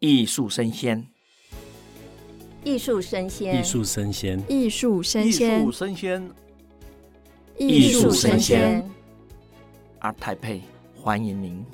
艺术生鲜，艺术生鲜，艺术生鲜，艺术生鲜，艺术生鲜，艺术声鲜。ART TAIPEI，欢迎您。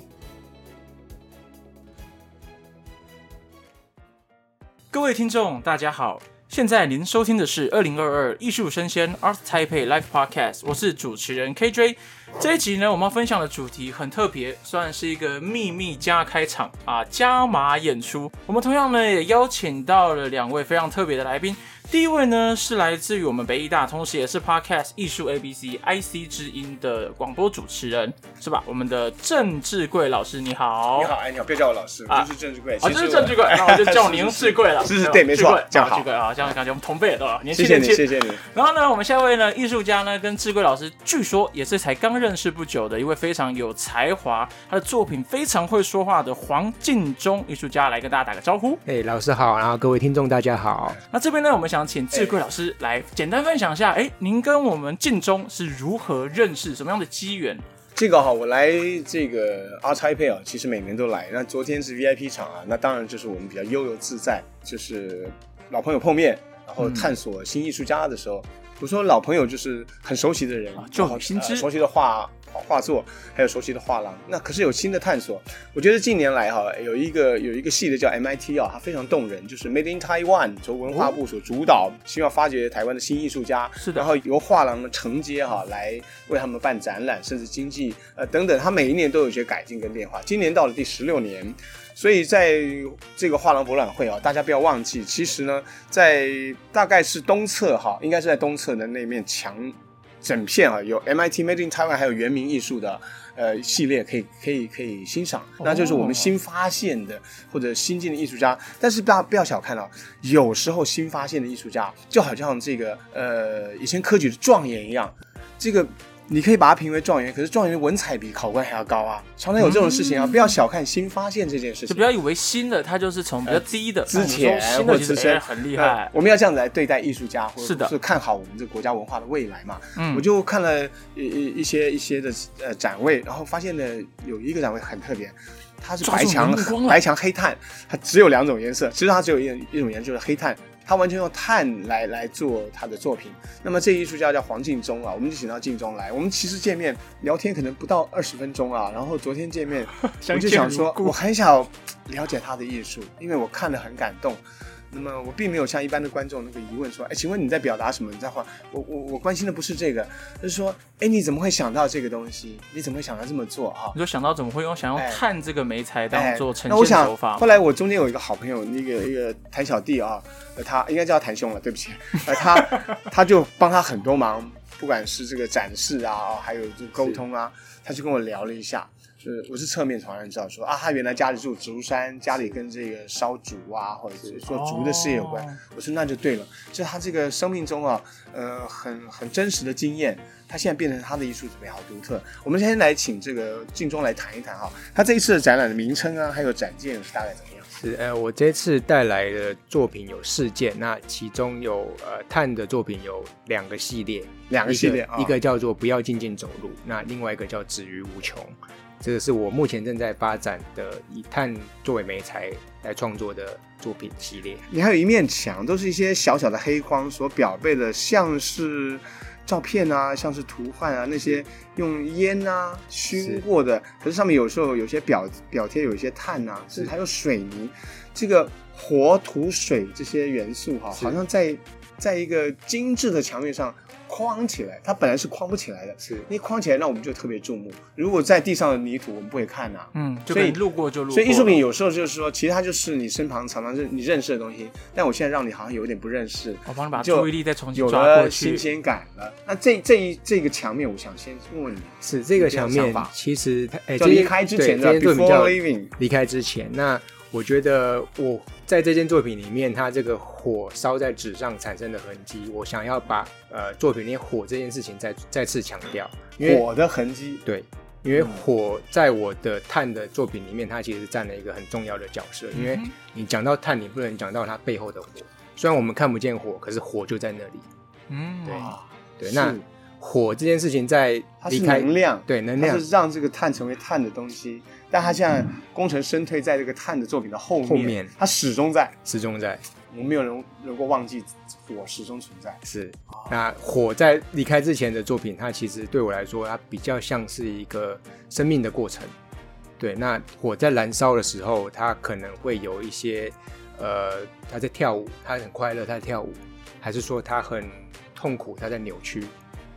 各位听众，大家好。现在您收听的是二零二二艺术生鲜 ART TAIPEI Live Podcast，我是主持人 KJ。这一集呢，我们要分享的主题很特别，算是一个秘密加开场啊，加码演出。我们同样呢，也邀请到了两位非常特别的来宾。第一位呢，是来自于我们北艺大，同时也是 Podcast 艺术 ABC IC 之音的广播主持人，是吧？我们的郑志贵老师，你好。你好，哎，你好，别叫我老师，我就是郑志贵。啊，这是郑志贵，那 我就叫您志贵了。是是，对，没错，这样好。志贵啊，这样感觉我们同辈的，年轻谢谢你，谢谢你。然后呢，我们下一位呢，艺术家呢，跟志贵老师，据说也是才刚认识不久的一位非常有才华，他的作品非常会说话的黄敬忠艺术家，来跟大家打个招呼。哎，老师好，然后各位听众大家好。那这边呢，我们想请志贵老师。来简单分享一下，哎，您跟我们敬忠是如何认识，什么样的机缘？这个哈，我来这个 ART TAIPEI 啊，其实每年都来。那昨天是 VIP 场啊，那当然就是我们比较悠游自在，就是老朋友碰面，然后探索新艺术家的时候。嗯我说老朋友就是很熟悉的人，就好新知、呃，熟悉的画画作，还有熟悉的画廊。那可是有新的探索。我觉得近年来哈，有一个有一个系列叫 MIT 啊，它非常动人，就是 Made in Taiwan，由文化部所主导，希望发掘台湾的新艺术家，是的。然后由画廊的承接哈，来为他们办展览，甚至经济呃等等，它每一年都有一些改进跟变化。今年到了第十六年。所以在这个画廊博览会啊，大家不要忘记，其实呢，在大概是东侧哈，应该是在东侧的那面墙，整片啊有 MIT Made in Taiwan，还有原名艺术的呃系列可以可以可以欣赏，那就是我们新发现的或者新进的艺术家。但是不要不要小看啊，有时候新发现的艺术家就好像这个呃以前科举的状元一样，这个。你可以把它评为状元，可是状元的文采比考官还要高啊！常常有这种事情啊，嗯、不要小看新发现这件事情。就不要以为新的它就是从比较低的、之、呃、前新的其实很厉害、呃。我们要这样子来对待艺术家，或者是的，是看好我们这个国家文化的未来嘛。嗯，我就看了一一一些一些的呃展位，然后发现呢有一个展位很特别，它是白墙白墙黑炭，它只有两种颜色，其实它只有一一种颜色就是黑炭。他完全用碳来来做他的作品。那么这艺术家叫黄敬忠啊，我们就请到敬忠来。我们其实见面聊天可能不到二十分钟啊。然后昨天见面，我就想说，我很想了解他的艺术，因为我看了很感动。那么我并没有像一般的观众那个疑问说，哎，请问你在表达什么？你在画？我我我关心的不是这个，就是说，哎，你怎么会想到这个东西？你怎么会想到这么做啊？你说想到怎么会用想用碳这个媒材当做呈现手法？后来我中间有一个好朋友，那个一个谭小弟啊，他应该叫谭兄了，对不起，呃，他他就帮他很多忙，不管是这个展示啊，还有这个沟通啊，他就跟我聊了一下。是，我是侧面传人知道说啊，他原来家里住竹山，家里跟这个烧竹啊，或者是做竹的事业有关。哦、我说那就对了，就他这个生命中啊，呃，很很真实的经验，他现在变成他的艺术准备好独特。我们先来请这个敬忠来谈一谈哈，他这一次的展览的名称啊，还有展件是大概怎么样？是呃，我这次带来的作品有四件，那其中有呃碳的作品有两个系列，两个系列，一个，哦、一个叫做不要静静走路，那另外一个叫止于无穷。这个是我目前正在发展的以碳作为媒材来创作的作品系列。你还有一面墙，都是一些小小的黑框所表背的，像是照片啊，像是图画啊，那些用烟啊熏过的。可是上面有时候有些表表贴有一些碳啊，甚至还有水泥。这个火土水这些元素哈，好像在在一个精致的墙面上。框起来，它本来是框不起来的，是你框起来，那我们就特别注目。如果在地上的泥土，我们不会看呐、啊，嗯，所以路过就路过。所以艺术品有时候就是说，其实它就是你身旁常常是你认识的东西，但我现在让你好像有点不认识，我帮你把注意力再重新有了新鲜感了。那这这一这个墙面，我想先问问你，是这个墙面，其实它哎，离开之前的 before leaving，离开之前那。我觉得我在这件作品里面，它这个火烧在纸上产生的痕迹，我想要把呃作品里火这件事情再再次强调，因为火的痕迹。对，因为火在我的炭的作品里面，它其实占了一个很重要的角色。因为你讲到碳，你不能讲到它背后的火。虽然我们看不见火，可是火就在那里。嗯，对对。那火这件事情在它是离开能量，对能量它是让这个碳成为碳的东西。但他现在功成身退，在这个碳的作品的后面，后面他始终在，始终在。我们没有人能够忘记火始终存在。是，那火在离开之前的作品，它其实对我来说，它比较像是一个生命的过程。对，那火在燃烧的时候，它可能会有一些，呃，它在跳舞，它很快乐，它在跳舞，还是说它很痛苦，它在扭曲，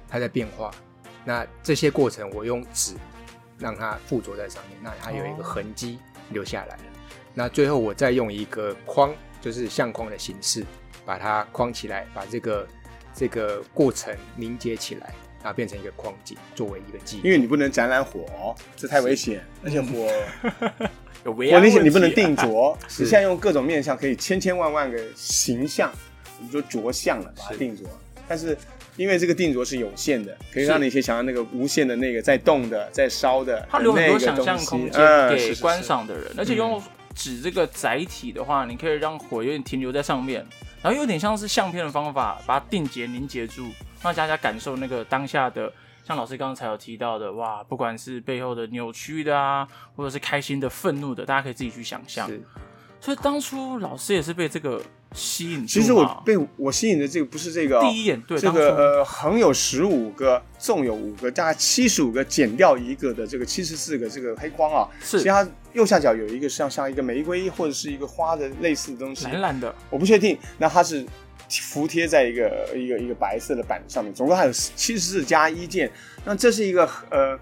它在变化。那这些过程，我用纸让它附着在上面，那它有一个痕迹留下来了。那最后我再用一个框。就是相框的形式，把它框起来，把这个这个过程凝结起来，然后变成一个框景，作为一个记忆。因为你不能展览火，这太危险，而且火有危险，你不能定着。你现在用各种面相，可以千千万万个形象，你就着相了，把它定着。但是因为这个定着是有限的，可以让你去想象那个无限的那个在动的、在烧的，它留很多想象空间给观赏的人，而且用。纸这个载体的话，你可以让火有点停留在上面，然后有点像是相片的方法，把它定结凝结住，让大家感受那个当下的，像老师刚才有提到的，哇，不管是背后的扭曲的啊，或者是开心的、愤怒的，大家可以自己去想象。所以当初老师也是被这个吸引。其实我被我吸引的这个不是这个、哦、第一眼，对这个呃横有十五个，纵有五个，大概七十五个，减掉一个的这个七十四个这个黑框啊。是。其实它右下角有一个像像一个玫瑰或者是一个花的类似的东西，蓝蓝的，我不确定。那它是服贴在一个一个一个白色的板上面，总共还有七十四加一件。那这是一个呃。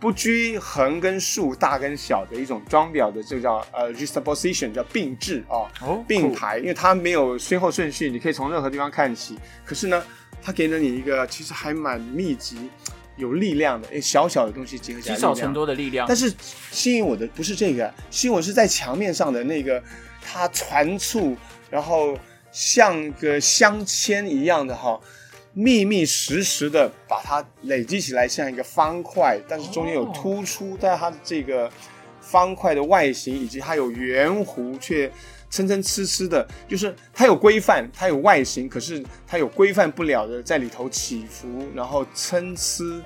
不拘横跟竖、大跟小的一种装裱的，这叫呃 juxtaposition，叫并置啊，哦、并排，因为它没有先后顺序，你可以从任何地方看起。可是呢，它给了你一个其实还蛮密集、有力量的，诶，小小的东西结合起来，积少成多的力量。但是吸引我的不是这个，吸引我是在墙面上的那个它团簇，然后像个镶嵌一样的哈。密密实实的把它累积起来，像一个方块，但是中间有突出，但它的这个方块的外形以及它有圆弧却参参差差的，就是它有规范，它有外形，可是它有规范不了的在里头起伏，然后参差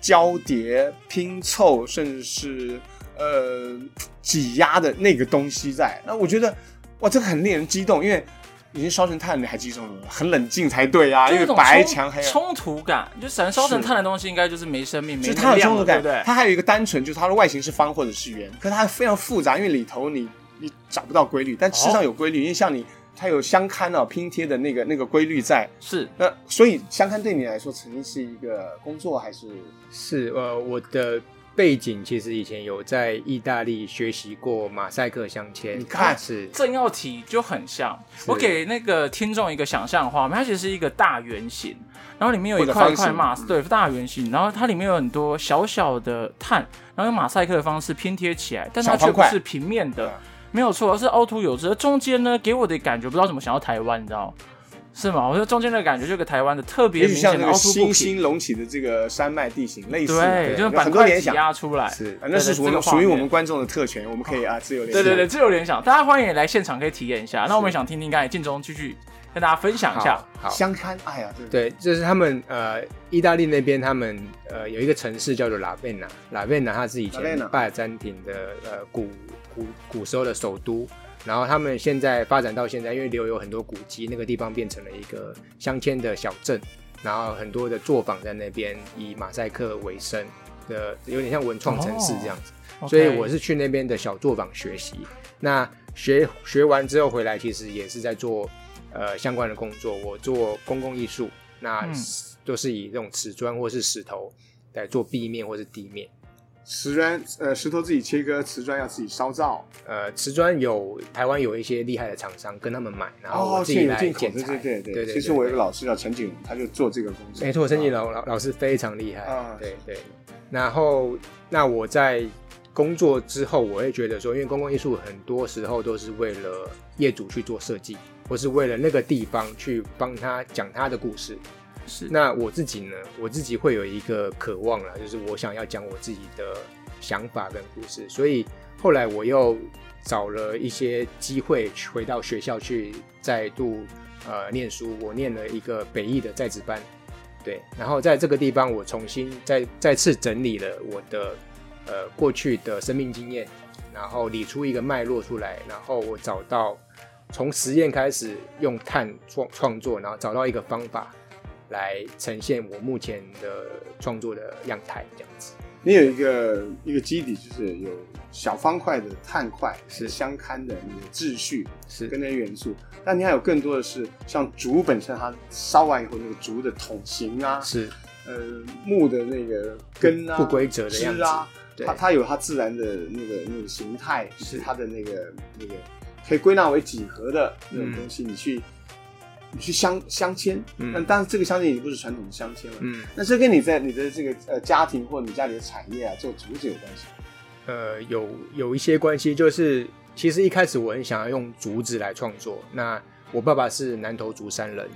交叠拼凑，甚至是呃挤压的那个东西在。那我觉得哇，这个很令人激动，因为。已经烧成炭，你还激动了？很冷静才对啊，因为白墙还有冲突感，就闪烧成炭的东西应该就是没生命，没它有冲突感，对不对？它还有一个单纯，就是它的外形是方或者是圆，可是它非常复杂，因为里头你你找不到规律，但事实上有规律，哦、因为像你它有相刊啊拼贴的那个那个规律在，是那所以相刊对你来说曾经是一个工作还是是呃我的。背景其实以前有在意大利学习过马赛克镶嵌，你看是正要提就很像。我给那个听众一个想象画面，它其实是一个大圆形，然后里面有一块一块马赛，对，大圆形，然后它里面有很多小小的碳，然后用马赛克的方式拼贴起来，但它却不是平面的，没有错，而是凹凸有致。而中间呢，给我的感觉不知道怎么想到台湾，你知道。是吗？我觉得中间的感觉，就跟台湾的特别明显的凹凸不平，星星隆起的这个山脉地形类似，对，就是很多联想。压出来，是，那是属于属于我们观众的特权，我们可以啊自由联想，对对对，自由联想，大家欢迎来现场可以体验一下。那我们想听听，刚才静中继续跟大家分享一下，好，相看，哎呀，对，就是他们呃，意大利那边他们呃有一个城市叫做拉贝纳，拉贝纳它是以前拜占庭的呃古古古时候的首都。然后他们现在发展到现在，因为留有很多古迹，那个地方变成了一个镶嵌的小镇，然后很多的作坊在那边以马赛克为生的，有点像文创城市这样子。Oh. 所以我是去那边的小作坊学习。那学学完之后回来，其实也是在做呃相关的工作。我做公共艺术，那都是以这种瓷砖或是石头来做壁面或是地面。瓷砖，呃，石头自己切割，瓷砖要自己烧造。呃，瓷砖有台湾有一些厉害的厂商跟他们买，然后我自己来建材。对对对对。其实我有个老师叫陈景荣，他就做这个工作。没错，陈景荣老老师非常厉害。啊，对对。然后，那我在工作之后，我会觉得说，因为公共艺术很多时候都是为了业主去做设计，或是为了那个地方去帮他讲他的故事。是，那我自己呢？我自己会有一个渴望啦，就是我想要讲我自己的想法跟故事。所以后来我又找了一些机会回到学校去再度呃念书。我念了一个北艺的在职班，对，然后在这个地方，我重新再再次整理了我的呃过去的生命经验，然后理出一个脉络出来，然后我找到从实验开始用碳创创作，然后找到一个方法来呈现我目前的创作的样态，这样子。你有一个一个基底，就是有小方块的碳块是。相看的你的秩序是。跟那些元素，但你还有更多的是像竹本身，它烧完以后那个竹的筒形啊，是。呃木的那个根啊，不规则的样子啊，对。它它有它自然的那个那个形态，是。它的那个那个可以归纳为几何的那种东西，嗯、你去。你去镶镶嵌，嗯，但当然这个镶嵌已经不是传统的镶嵌了，嗯，那这跟你在你的这个呃家庭或者你家里的产业啊做竹子有关系？呃，有有一些关系，就是其实一开始我很想要用竹子来创作，那我爸爸是南投竹山人，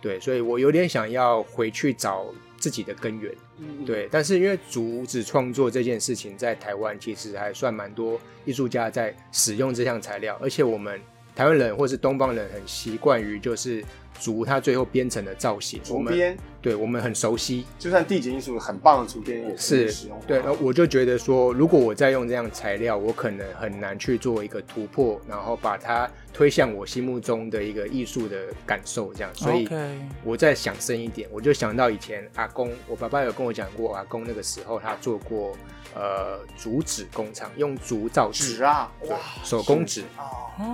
对，所以我有点想要回去找自己的根源，嗯，对，但是因为竹子创作这件事情在台湾其实还算蛮多艺术家在使用这项材料，而且我们台湾人或是东方人很习惯于就是。竹它最后编成的造型，竹编，对我们很熟悉。就算地景艺术很棒的竹编也是使用。对，我就觉得说，如果我再用这样材料，我可能很难去做一个突破，然后把它推向我心目中的一个艺术的感受，这样。所以我再想深一点，我就想到以前阿公，我爸爸有跟我讲过，阿公那个时候他做过呃竹纸工厂，用竹造纸啊，对，手工纸。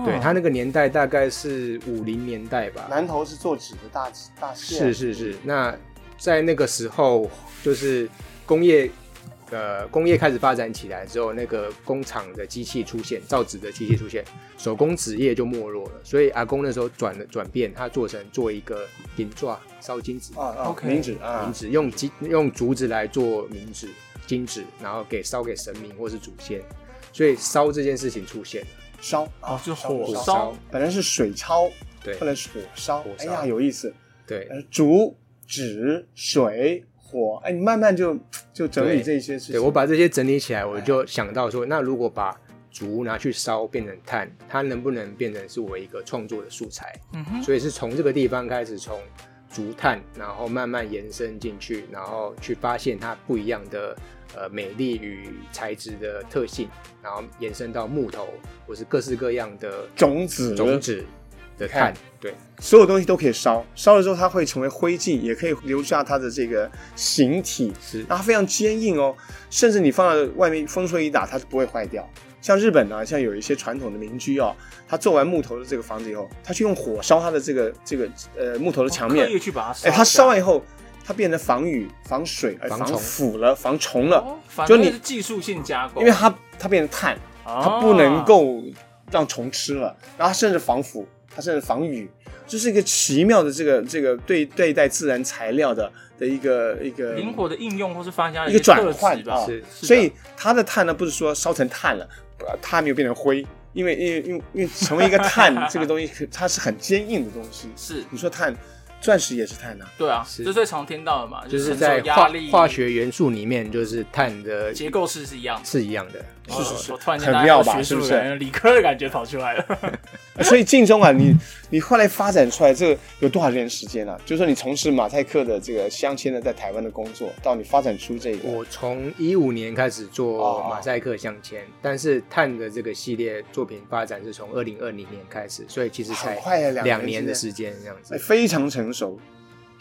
对，他那个年代大概是五零年代吧。南投是。做纸的大大是是是，那在那个时候，就是工业，呃，工业开始发展起来之后，那个工厂的机器出现，造纸的机器出现，手工纸业就没落了。所以阿公那时候转了转变，他做成做一个银纸烧金纸啊啊，冥纸啊，冥纸用金用竹子来做冥纸金纸，然后给烧给神明或是祖先，所以烧这件事情出现了，烧啊，就火。烧，本来是水抄。对，后来是火烧，哎呀，有意思。对，竹、纸、水、火，哎，你慢慢就就整理这些事情。对，我把这些整理起来，我就想到说，那如果把竹拿去烧变成炭，它能不能变成是我一个创作的素材？嗯哼。所以是从这个地方开始，从竹炭，然后慢慢延伸进去，然后去发现它不一样的呃美丽与材质的特性，然后延伸到木头或是各式各样的种子种子。的碳，对，所有东西都可以烧，烧了之后它会成为灰烬，也可以留下它的这个形体，是，然后它非常坚硬哦，甚至你放在外面风吹雨打，它是不会坏掉。像日本呢、啊，像有一些传统的民居哦，他做完木头的这个房子以后，他去用火烧它的这个这个呃木头的墙面，去把它烧，哎，它烧完以后，它变成防雨、防水、防腐了、防虫了，哦、就你是技术性加工，因为它它变成碳，它不能够让虫吃了，然后甚至防腐。它甚至防雨，这是一个奇妙的这个这个对对待自然材料的的一个一个灵活的应用或是发家一个转换啊。所以它的碳呢，不是说烧成碳了，它没有变成灰，因为因为因为因为成为一个碳 这个东西，它是很坚硬的东西。是你说碳。钻石也是碳呐，对啊，是最常听到的嘛，就是在化化学元素里面，就是碳的结构式是一样，是一样的，是是是，突然很妙吧？是不是？理科的感觉跑出来了。所以晋中啊，你你后来发展出来这个有多少年时间啊？就是说你从事马赛克的这个镶嵌的在台湾的工作，到你发展出这个，我从一五年开始做马赛克镶嵌，但是碳的这个系列作品发展是从二零二零年开始，所以其实才快两年的时间这样子，非常成。成熟，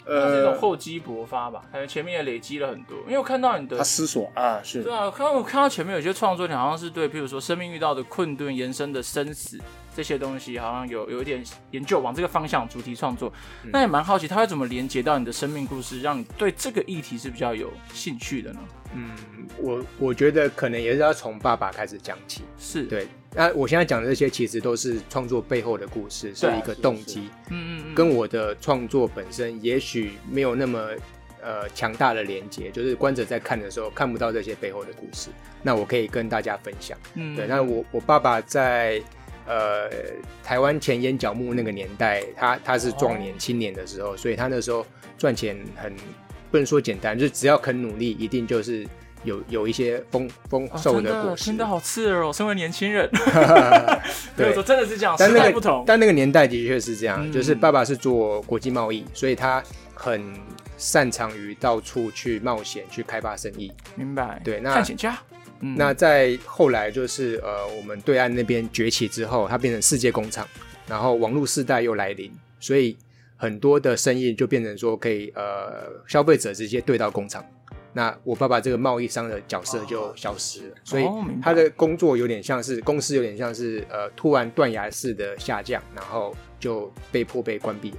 呃，这种厚积薄发吧，感觉前面也累积了很多。因为我看到你的，他思索啊，是对啊，我看到我看到前面有些创作，你好像是对，譬如说生命遇到的困顿、延伸的生死这些东西，好像有有一点研究，往这个方向主题创作。那、嗯、也蛮好奇，他会怎么连接到你的生命故事，让你对这个议题是比较有兴趣的呢？嗯，我我觉得可能也是要从爸爸开始讲起，是对。那我现在讲的这些，其实都是创作背后的故事，是一个动机。嗯嗯嗯，跟我的创作本身也许没有那么呃强大的连接，就是观者在看的时候看不到这些背后的故事。那我可以跟大家分享。嗯，对。那我我爸爸在呃台湾前眼角木那个年代，他他是壮年青年的时候，所以他那时候赚钱很不能说简单，就是只要肯努力，一定就是。有有一些丰丰收的果实，真的好刺耳哦！身为年轻人，对，说真的是这样，但那个不同，但那个年代的确是这样，嗯、就是爸爸是做国际贸易，所以他很擅长于到处去冒险、去开发生意。明白？对，那探险家。嗯、那在后来就是呃，我们对岸那边崛起之后，它变成世界工厂，然后网络时代又来临，所以很多的生意就变成说可以呃，消费者直接对到工厂。那我爸爸这个贸易商的角色就消失了，哦、所以他的工作有点像是公司有点像是呃突然断崖式的下降，然后就被迫被关闭了。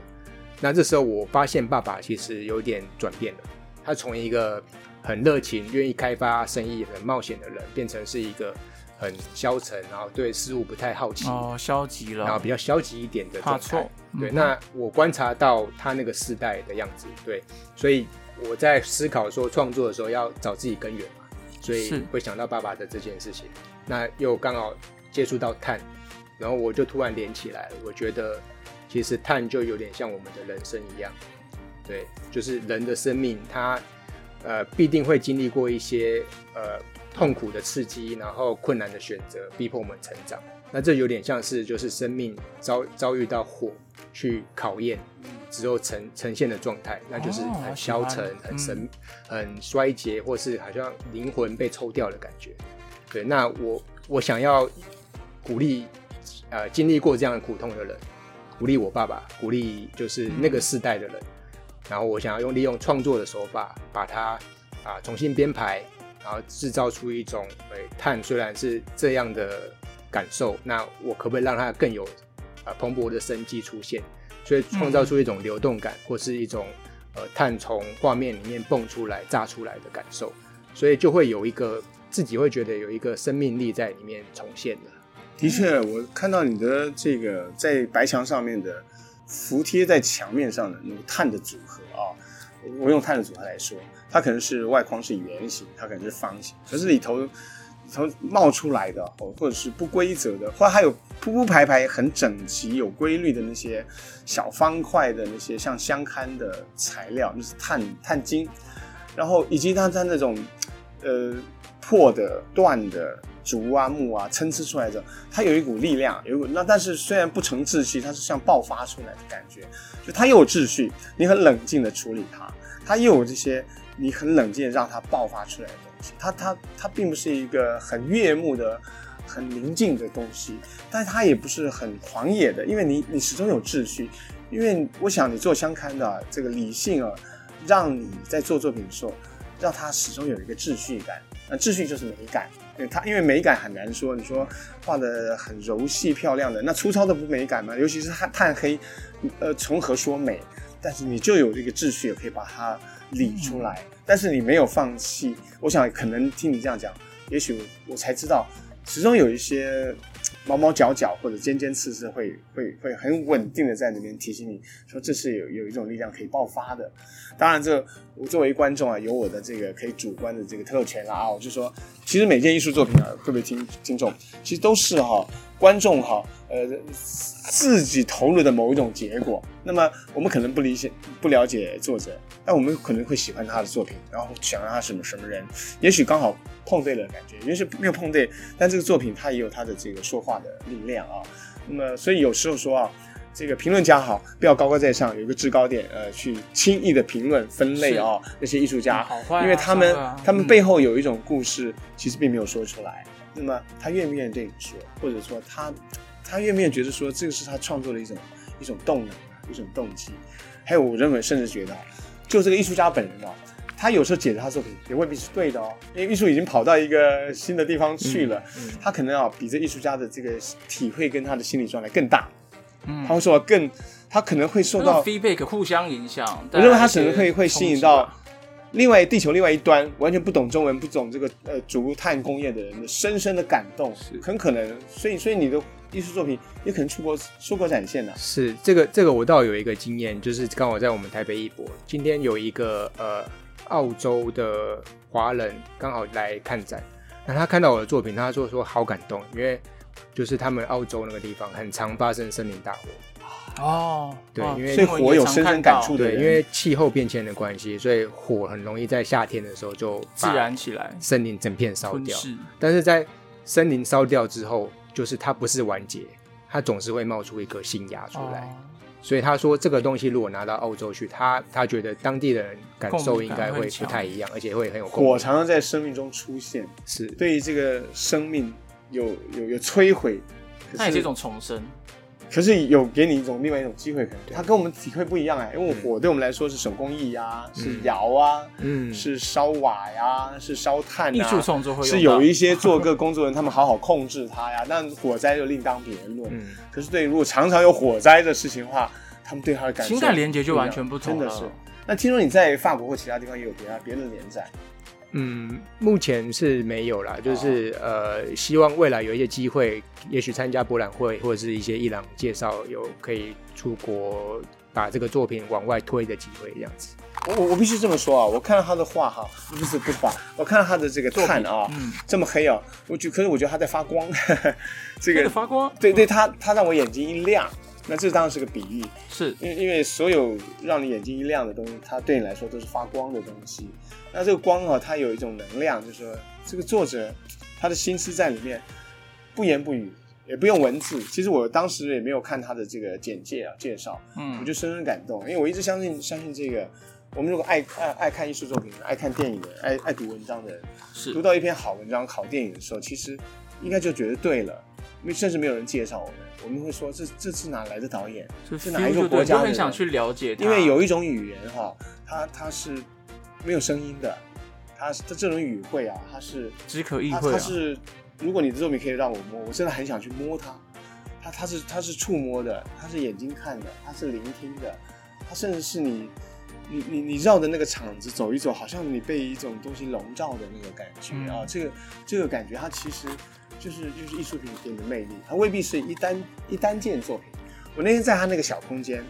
那这时候我发现爸爸其实有点转变了，他从一个很热情、愿意开发生意、很冒险的人，变成是一个很消沉，然后对事物不太好奇。哦，消极了，然后比较消极一点的状态。对，嗯、那我观察到他那个世代的样子，对，所以我在思考说创作的时候要找自己根源嘛，所以会想到爸爸的这件事情。那又刚好接触到碳，然后我就突然连起来了，我觉得。其实碳就有点像我们的人生一样，对，就是人的生命，它呃必定会经历过一些呃痛苦的刺激，然后困难的选择，逼迫我们成长。那这有点像是就是生命遭遭遇到火去考验之后呈呈现的状态，那就是很消沉、哦、很神、嗯、很衰竭，或是好像灵魂被抽掉的感觉。对，那我我想要鼓励呃经历过这样的苦痛的人。鼓励我爸爸，鼓励就是那个世代的人，嗯、然后我想要用利用创作的手法，把它啊重新编排，然后制造出一种，诶、碳虽然是这样的感受，那我可不可以让它更有啊蓬勃的生机出现？所以创造出一种流动感，或是一种呃碳从画面里面蹦出来、炸出来的感受，所以就会有一个自己会觉得有一个生命力在里面重现的。的确，我看到你的这个在白墙上面的服贴在墙面上的那个碳的组合啊，我用碳的组合来说，它可能是外框是圆形，它可能是方形，可是里头里头冒出来的，或者是不规则的，或还有铺铺排排很整齐、有规律的那些小方块的那些像相嵌的材料，就是碳碳晶，然后以及它在那种呃破的、断的。竹啊木啊参差出来的，它有一股力量，有股那但是虽然不成秩序，它是像爆发出来的感觉，就它又有秩序，你很冷静的处理它，它又有这些你很冷静让它爆发出来的东西，它它它并不是一个很悦目的、很宁静的东西，但是它也不是很狂野的，因为你你始终有秩序，因为我想你做相看的这个理性啊，让你在做作品的时候，让它始终有一个秩序感，那秩序就是美感。它因为美感很难说，你说画的很柔细漂亮的，那粗糙的不美感吗？尤其是碳炭黑，呃，从何说美？但是你就有这个秩序，也可以把它理出来。但是你没有放弃，我想可能听你这样讲，也许我才知道，始终有一些。毛毛角角或者尖尖刺刺会会会很稳定的在那边提醒你说，这是有有一种力量可以爆发的。当然，这我作为观众啊，有我的这个可以主观的这个特权了啊。我就说，其实每件艺术作品啊，各位听听众，其实都是哈、观众哈、啊、呃自己投入的某一种结果。那么我们可能不理解不了解作者，但我们可能会喜欢他的作品，然后想让他什么什么人，也许刚好。碰对了感觉，也许没有碰对，但这个作品它也有他的这个说话的力量啊。那么，所以有时候说啊，这个评论家好，不要高高在上，有一个制高点，呃，去轻易的评论分类啊。是那些艺术家，嗯啊、因为他们、啊、他们背后有一种故事，其实并没有说出来。嗯、那么，他愿不愿意对你说，或者说他他愿不愿意觉得说这个是他创作的一种一种动能，一种动机？还有，我认为甚至觉得，就这个艺术家本人啊。他有时候解释他作品也未必是对的哦，因为艺术已经跑到一个新的地方去了，嗯嗯、他可能啊比这艺术家的这个体会跟他的心理状态更大，嗯，他会说更，他可能会受到 feedback 互相影响，我认为他可能会会吸引到另外地球另外一端完全不懂中文不懂这个呃竹炭工业的人的深深的感动，是很可能，所以所以你的艺术作品也可能出国出国展现的，是这个这个我倒有一个经验，就是刚好在我们台北艺博今天有一个呃。澳洲的华人刚好来看展，那他看到我的作品，他说说好感动，因为就是他们澳洲那个地方很常发生森林大火。哦，对，因为所以火有深深感触的，对，因为气候变迁的关系，所以火很容易在夏天的时候就自燃起来，森林整片烧掉。但是在森林烧掉之后，就是它不是完结，它总是会冒出一颗新芽出来。所以他说这个东西如果拿到澳洲去，他他觉得当地的人感受应该会不太一样，而且会很有火常常在生命中出现，是。对于这个生命有有有摧毁，它也是一种重生。可是有给你一种另外一种机会，可能它跟我们体会不一样哎，因为火对我们来说是手工艺呀，是窑啊，嗯，是烧瓦呀，是烧炭啊，艺术创作会是有一些做个工作人，他们好好控制它呀。但火灾就另当别论。嗯，可是对，如果常常有火灾的事情的话，他们对它的感情感连接就完全不同了。真的是。那听说你在法国或其他地方也有别的别的连载？嗯，目前是没有啦，就是、哦、呃，希望未来有一些机会，也许参加博览会或者是一些伊朗介绍，有可以出国把这个作品往外推的机会，这样子。我我必须这么说啊，我看到他的画哈，不是不是画，我看到他的这个炭啊，嗯、这么黑啊，我觉可是我觉得他在发光，呵 呵这个发光，对对，他他让我眼睛一亮。那这当然是个比喻，是因为因为所有让你眼睛一亮的东西，它对你来说都是发光的东西。那这个光啊，它有一种能量，就是说这个作者他的心思在里面，不言不语，也不用文字。其实我当时也没有看他的这个简介啊介绍，嗯，我就深深感动，因为我一直相信相信这个，我们如果爱爱爱看艺术作品、爱看电影的、爱爱读文章的人，是读到一篇好文章、好电影的时候，其实应该就觉得对了，甚至没有人介绍我们。我们会说，这这是哪来的导演？是哪一个国家的人？很想去了解。因为有一种语言哈，它它是没有声音的，它它这种语汇啊，它是只可意会啊。它是，如果你的作品可以让我摸，我真的很想去摸它。它它是它是触摸的，它是眼睛看的，它是聆听的，它甚至是你你你你绕着那个场子走一走，好像你被一种东西笼罩的那个感觉啊。这个这个感觉，它其实。就是就是艺术品给你的魅力，它未必是一单一单件作品。我那天在他那个小空间，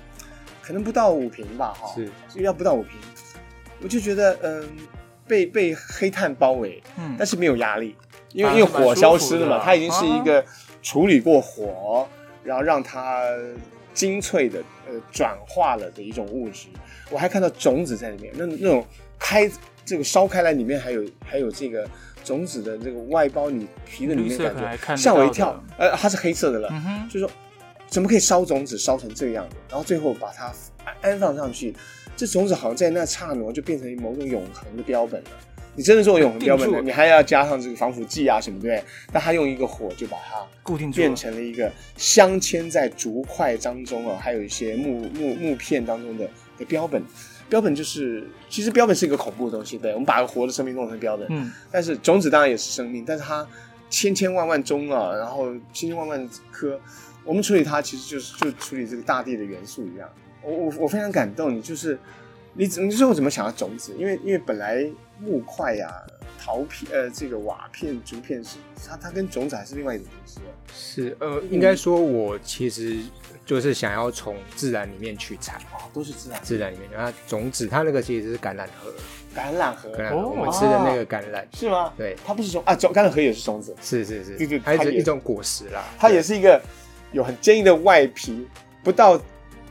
可能不到五平吧，哈，是，要不到五平，我就觉得，嗯，被被黑炭包围，嗯，但是没有压力，因为因为火消失了嘛，它已经是一个处理过火，然后让它精粹的呃转化了的一种物质。我还看到种子在里面，那那种开这个烧开来，里面还有还有这个。种子的这个外包，你皮的里面感觉吓我一跳，呃，它是黑色的了，嗯、就是说怎么可以烧种子烧成这样子？然后最后把它安放上去，这种子好像在那刹那就变成某种永恒的标本了。你真的做永恒标本的，你还要加上这个防腐剂啊什么，对不对？但他用一个火就把它固定住，变成了一个镶嵌在竹块当中啊，还有一些木木木片当中的的标本。标本就是，其实标本是一个恐怖的东西，对，我们把个活的生命弄成标本，嗯，但是种子当然也是生命，但是它千千万万种啊，然后千千万万颗，我们处理它其实就是就处理这个大地的元素一样。我我我非常感动，你就是你你最后怎么想到种子？因为因为本来木块呀、啊、陶片呃这个瓦片竹片是它它跟种子还是另外一种东西。是呃，应该说我其实。就是想要从自然里面取材哦，都是自然，自然里面，然后种子，它那个其实是橄榄核，橄榄核，橄榄核，我们吃的那个橄榄是吗？对，它不是种啊，种橄榄核也是种子，是是是，它是一种果实啦，它也是一个有很坚硬的外皮，不到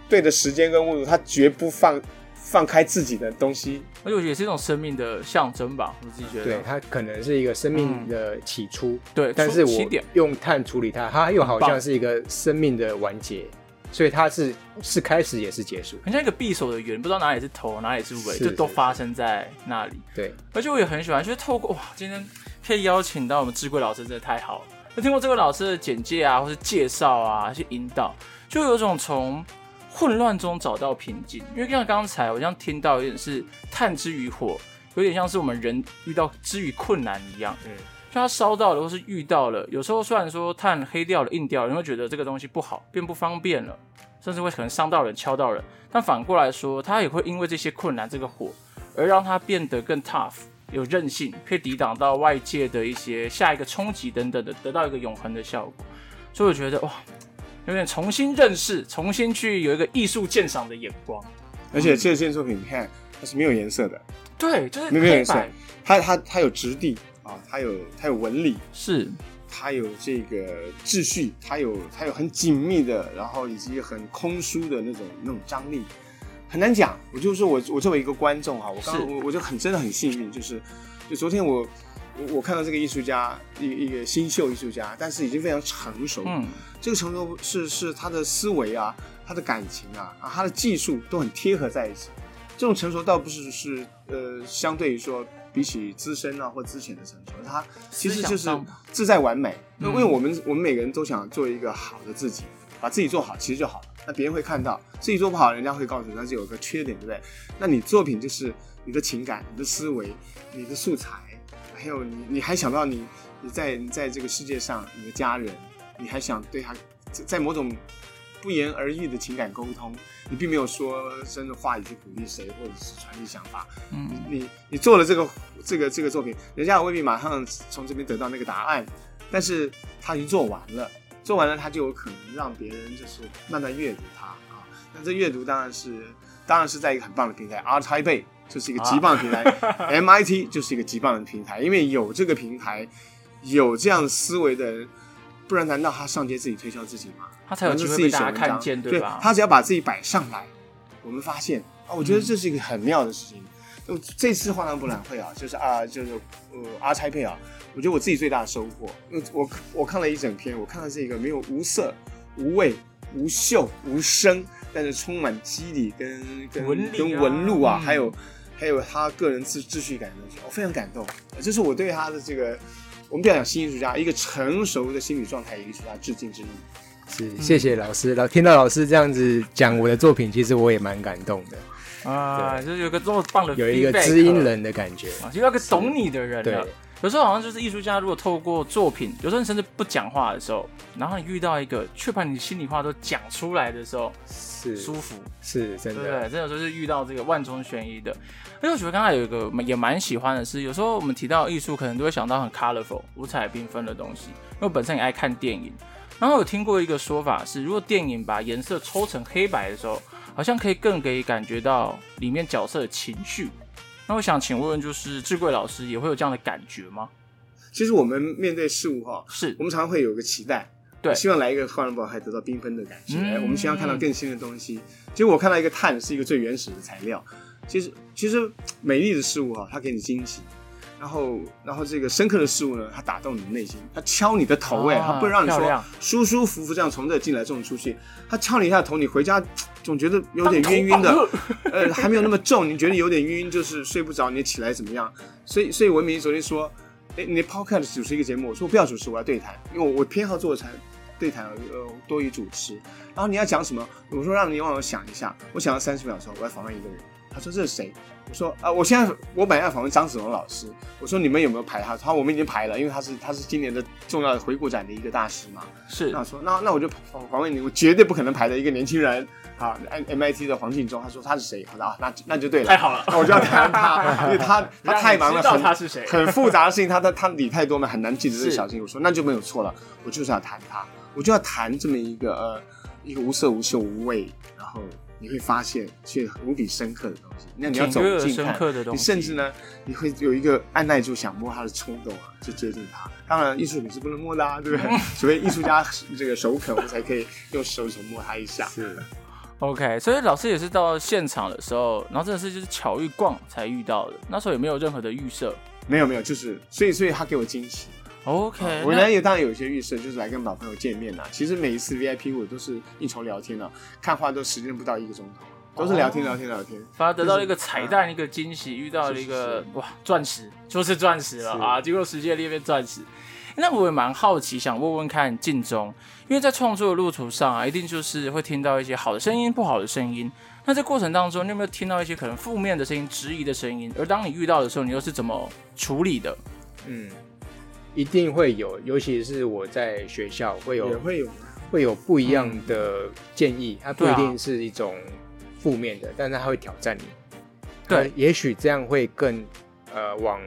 对的时间跟温度，它绝不放放开自己的东西，而且我觉得也是一种生命的象征吧，我自己觉得，对，它可能是一个生命的起初，对，但是我用碳处理它，它又好像是一个生命的完结。所以它是是开始也是结束，很像一个匕首的圆，不知道哪里是头，哪里是尾，就都发生在那里。对，而且我也很喜欢，就是透过哇，今天可以邀请到我们智贵老师，真的太好了。那听过这位老师的简介啊，或是介绍啊，去引导，就有种从混乱中找到平静。因为像刚才我这样听到，有点是探之于火，有点像是我们人遇到之于困难一样。嗯。就它烧到了，或是遇到了，有时候虽然说碳黑掉了、硬掉了，你会觉得这个东西不好，变不方便了，甚至会可能伤到人、敲到人。但反过来说，它也会因为这些困难、这个火，而让它变得更 tough，有韧性，可以抵挡到外界的一些下一个冲击等等的，得到一个永恒的效果。所以我觉得哇，有点重新认识、重新去有一个艺术鉴赏的眼光。而且这件作品，你看它是没有颜色的，对，就是没有颜色，它它它有质地。啊，它有它有纹理，是它有这个秩序，它有它有很紧密的，然后以及很空疏的那种那种张力，很难讲。我就是说我我作为一个观众哈，我刚我我就很真的很幸运，就是就昨天我我我看到这个艺术家，一一个新秀艺术家，但是已经非常成熟。嗯，这个成熟是是他的思维啊，他的感情啊，啊，他的技术都很贴合在一起。这种成熟倒不是是呃，相对于说比起资深啊或之前的成熟，他其实就是自在完美。因为我们我们每个人都想做一个好的自己，把自己做好，其实就好了。那别人会看到自己做不好，人家会告诉你，那是有个缺点，对不对？那你作品就是你的情感、你的思维、你的素材。还有你，你还想到你，你在你在这个世界上，你的家人，你还想对他，在某种不言而喻的情感沟通，你并没有说真的话语去鼓励谁，或者是传递想法。嗯，你你做了这个这个这个作品，人家未必马上从这边得到那个答案，但是他已经做完了，做完了他就有可能让别人就是慢慢阅读他啊。那这阅读当然是当然是在一个很棒的平台，ART TAIPEI。就是一个极棒的平台，啊，MIT 就是一个极棒的平台，因为有这个平台，有这样思维的人，不然难道他上街自己推销自己吗？他才有机会被大家看见，对吧？他只要把自己摆上来，我们发现啊，我觉得这是一个很妙的事情。嗯、这次画廊博览会啊，就是啊，就是呃阿差佩啊，我觉得我自己最大的收获，因为我我看了一整篇，我看到这个没有无色、无味、无嗅、无声，但是充满肌理跟跟纹、啊、跟纹路啊，嗯、还有。还有他个人自秩序感的东西，我非常感动。这是我对他的这个，我们不要讲新艺术家，一个成熟的心理状态艺术家致敬之意。是，谢谢老师。然后听到老师这样子讲我的作品，其实我也蛮感动的。啊，就是有个这么棒的，有一个知音人的感觉，就那个懂你的人。对。有时候好像就是艺术家，如果透过作品，有时候你甚至不讲话的时候，然后你遇到一个却把你心里话都讲出来的时候，是舒服，是真的。对，这有时候是遇到这个万中选一的。因为我觉得刚才有一个也蛮喜欢的是，有时候我们提到艺术，可能都会想到很 colorful、五彩缤纷的东西。因为我本身也爱看电影，然后有听过一个说法是，如果电影把颜色抽成黑白的时候，好像可以更可以感觉到里面角色的情绪。那我想请问，就是智贵老师也会有这样的感觉吗？其实我们面对事物哈，是我们常常会有个期待，对，希望来一个画廊博还得到缤纷的感觉，嗯、我们希望看到更新的东西。其实我看到一个碳是一个最原始的材料。其实，其实美丽的事物哈，它给你惊喜，然后，然后这个深刻的事物呢，它打动你的内心，它敲你的头，哎、哦，它不让你说舒舒服服这样从这进来，这种出去，它敲你一下头，你回家总觉得有点晕晕的，呃，还没有那么重，你觉得有点晕，就是睡不着，你起来怎么样？所以，所以文明昨天说。哎，你 Podcast 主持一个节目，我说我不要主持，我要对谈，因为我我偏好做谈对谈，呃，多于主持。然后你要讲什么？我说让你让我想一下，我想了三十秒钟，我要访问一个人。他说这是谁？我说啊，我现在我本来要访问张子龙老师。我说你们有没有排他？他说我们已经排了，因为他是他是今年的重要的回顾展的一个大师嘛。是。那我说那那我就访访问你，我绝对不可能排的一个年轻人。好，MIT 的黄敬忠，他说他是谁？好的啊，那那就对了，太好了，那我就要谈他，因为他他太忙了，知道他是谁，很复杂的事情，他他他理太多嘛，很难记得这个小心。我说那就没有错了，我就是要谈他，我就要谈这么一个呃一个无色无嗅无味，然后你会发现却无比深刻的东西。那你要走近看，你甚至呢，你会有一个按耐住想摸它的冲动啊，就接近它。当然，艺术品是不能摸的啊，对不对？除非艺术家这个手肯，我才可以用手手摸它一下。是。OK，所以老师也是到现场的时候，然后真的是就是巧遇逛才遇到的。那时候也没有任何的预设，没有没有，就是所以所以他给我惊喜。OK，我呢也当然有一些预设，就是来跟老朋友见面呐。其实每一次 VIP 我都是应酬聊天了，看花都时间不到一个钟头，都是聊天聊天聊天，反而得到了一个彩蛋，一个惊喜，遇到了一个哇钻石，就是钻石了啊！经过时间裂变钻石。那我也蛮好奇，想问问看敬中，因为在创作的路途上啊，一定就是会听到一些好的声音、不好的声音。那在过程当中，你有没有听到一些可能负面的声音、质疑的声音？而当你遇到的时候，你又是怎么处理的？嗯，一定会有，尤其是我在学校会有，也会有，会有不一样的建议。嗯、它不一定是一种负面的，啊、但是它会挑战你。对，也许这样会更呃往。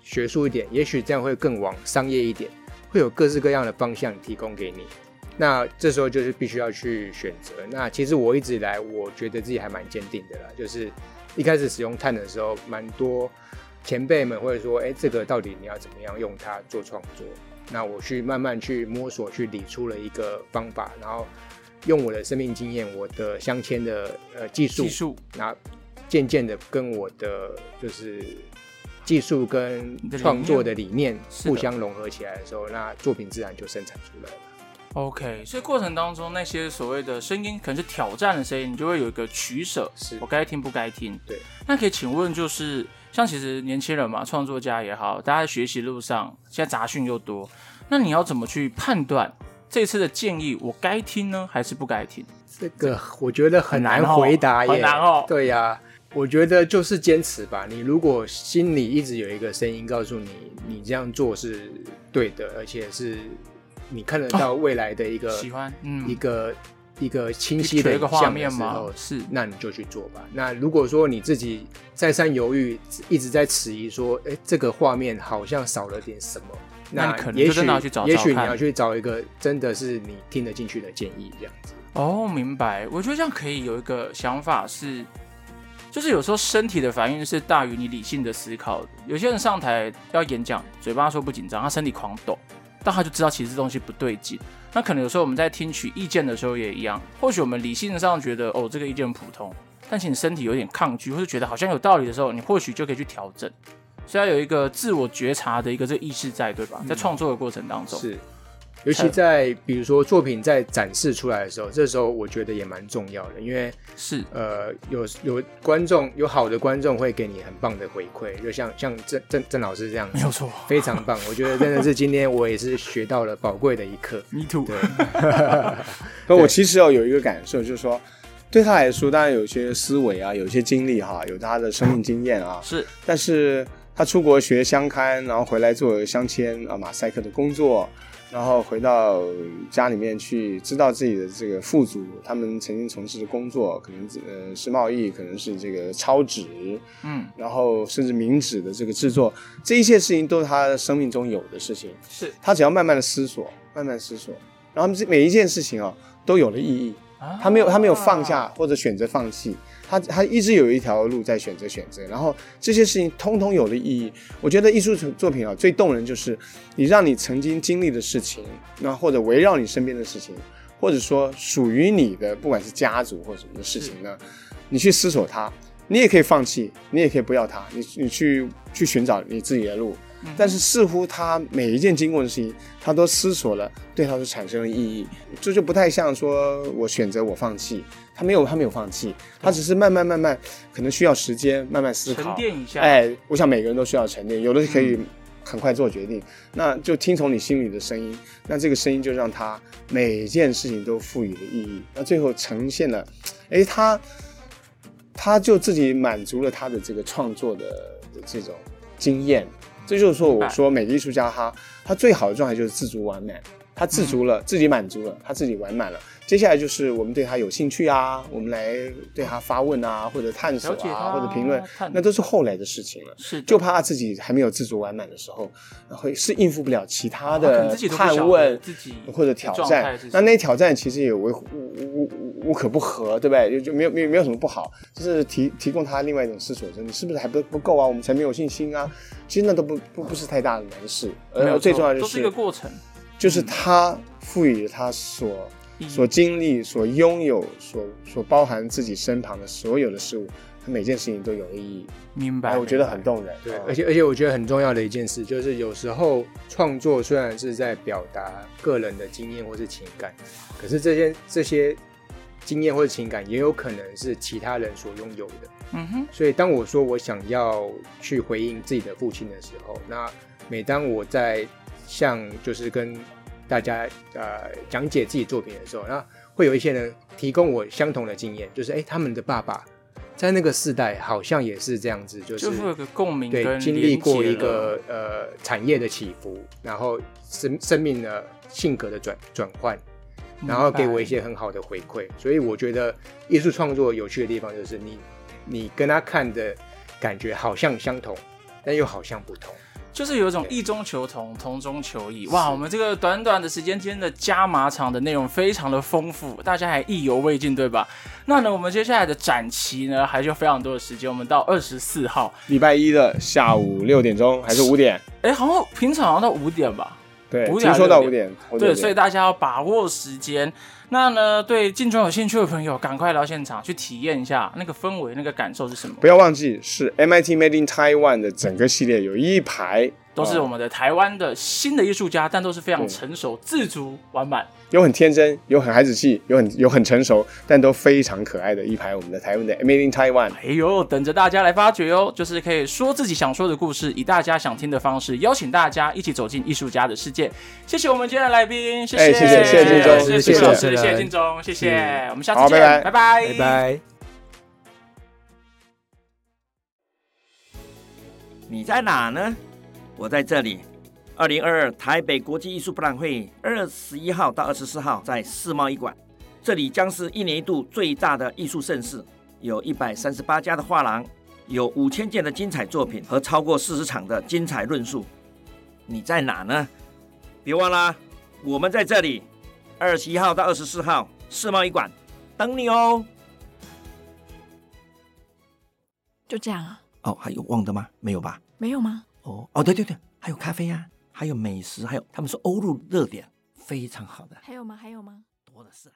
学术一点，也许这样会更往商业一点，会有各式各样的方向提供给你。那这时候就是必须要去选择。那其实我一直以来，我觉得自己还蛮坚定的啦。就是一开始使用碳的时候，蛮多前辈们会说：“哎，这个到底你要怎么样用它做创作？”那我去慢慢去摸索，去理出了一个方法，然后用我的生命经验，我的镶嵌的呃技术，技术，那渐渐的跟我的就是。技术跟创作的理念互相融合起来的时候，那作品自然就生产出来了。OK，所以过程当中那些所谓的声音，可能是挑战的声音，你就会有一个取舍，是我该听不该听。对，那可以请问，就是像其实年轻人嘛，创作家也好，大家在学习路上，现在杂讯又多，那你要怎么去判断这次的建议，我该听呢，还是不该听？这个我觉得很难回答耶，很难哦。对呀、啊，我觉得就是坚持吧。你如果心里一直有一个声音告诉你，你这样做是对的，而且是。你看得到未来的一个、哦、喜欢，嗯，一个一个清晰的一个画面吗？是，那你就去做吧。那如果说你自己再三犹豫，一直在迟疑，说，哎，这个画面好像少了点什么，那可能也许也许你要去找一个真的是你听得进去的建议，这样子。哦，明白。我觉得这样可以有一个想法是，就是有时候身体的反应是大于你理性的思考的。有些人上台要演讲，嘴巴说不紧张，他身体狂抖。但他就知道其实这东西不对劲。那可能有时候我们在听取意见的时候也一样。或许我们理性上觉得哦，这个意见很普通，但其实身体有点抗拒，或是觉得好像有道理的时候，你或许就可以去调整。所以要有一个自我觉察的一个这个意识在，对吧？在创作的过程当中。是。尤其在比如说作品在展示出来的时候，这时候我觉得也蛮重要的，因为是呃有有观众有好的观众会给你很棒的回馈，就像像郑郑郑老师这样，没有错，非常棒。我觉得真的是今天我也是学到了宝贵的一课。Me too。对。那我其实要有一个感受，就是说对他来说，当然有些思维啊，有些经历哈，有他的生命经验啊，是。但是他出国学相刊，然后回来做相签啊马赛克的工作。然后回到家里面去，知道自己的这个父祖他们曾经从事的工作，可能呃是贸易，可能是这个抄纸，嗯，然后甚至冥纸的这个制作，这一切事情都是他生命中有的事情。是。他只要慢慢的思索，慢慢思索，然后这每一件事情啊都有了意义，他没有他没有放下或者选择放弃。他他一直有一条路在选择选择，然后这些事情通通有了意义。我觉得艺术作品啊，最动人就是你让你曾经经历的事情，那或者围绕你身边的事情，或者说属于你的，不管是家族或者什么的事情呢，你去思索它，你也可以放弃，你也可以不要它，你你去去寻找你自己的路。但是似乎他每一件经过的事情，他都思索了，对他是产生了意义，这就，不太像说我选择我放弃，他没有他没有放弃，他只是慢慢慢慢，可能需要时间慢慢思考，沉淀一下。哎，我想每个人都需要沉淀，有的可以很快做决定，嗯、那就听从你心里的声音，那这个声音就让他每一件事情都赋予了意义，那最后呈现了，哎，他他就自己满足了他的这个创作的的这种经验。这就是说，我说每个艺术家哈他最好的状态就是自足完满，他自足了，嗯、自己满足了，他自己完满了。接下来就是我们对他有兴趣啊，我们来对他发问啊，或者探索啊，或者评论，那都是后来的事情了。是，就怕他自己还没有自足完满的时候，会是应付不了其他的探问或者挑战。那那些挑战其实也无无无无可不可，对不对？就就没有没有没有什么不好，就是提提供他另外一种思索，说你是不是还不不够啊？我们才没有信心啊。其实那都不不不是太大的难事，而最重要就是这个过程，就是他赋予了他所。所经历、所拥有、所所包含自己身旁的所有的事物，他每件事情都有意义。明白，我觉得很动人。对，而且而且我觉得很重要的一件事，就是有时候创作虽然是在表达个人的经验或是情感，可是这些这些经验或者情感也有可能是其他人所拥有的。嗯哼。所以当我说我想要去回应自己的父亲的时候，那每当我在像就是跟大家呃讲解自己作品的时候，那会有一些人提供我相同的经验，就是哎，他们的爸爸在那个世代好像也是这样子，就是有个共鸣，对，经历过一个呃产业的起伏，然后生生命的性格的转转换，然后给我一些很好的回馈。所以我觉得艺术创作有趣的地方就是你你跟他看的感觉好像相同，但又好像不同。就是有一种异中求同，同中求异。哇，我们这个短短的时间间的加码场的内容非常的丰富，大家还意犹未尽，对吧？那呢，我们接下来的展期呢，还是有非常多的时间。我们到二十四号，礼拜一的下午六点钟还是五点？哎，好像平常好像到五点吧？对，五点说到五点，对，所以大家要把握时间。那呢，对镜装有兴趣的朋友，赶快来到现场去体验一下那个氛围，那个感受是什么？不要忘记，是 MIT Made in Taiwan 的整个系列有一排。都是我们的台湾的新的艺术家，但都是非常成熟、自足、完满。有很天真，有很孩子气，有很有很成熟，但都非常可爱的一排我们的台湾的 Made in Taiwan。哎呦，等着大家来发掘哦！就是可以说自己想说的故事，以大家想听的方式，邀请大家一起走进艺术家的世界。谢谢我们今天的来宾，谢谢，谢谢，谢谢镜中，谢谢老师，谢谢镜中，谢谢，我们下次见，拜拜，拜拜，拜拜。你在哪呢？我在这里。二零二二台北国际艺术博览会，二十一号到二十四号在世贸一馆，这里将是一年一度最大的艺术盛事，有一百三十八家的画廊，有五千件的精彩作品和超过四十场的精彩论述。你在哪呢？别忘了，我们在这里，二十一号到二十四号世贸一馆等你哦。就这样啊？哦，还有忘的吗？没有吧？没有吗？哦哦，对对对，还有咖啡呀、啊。还有美食，还有他们说欧陆热点，非常好的。还有吗？还有吗？多的是。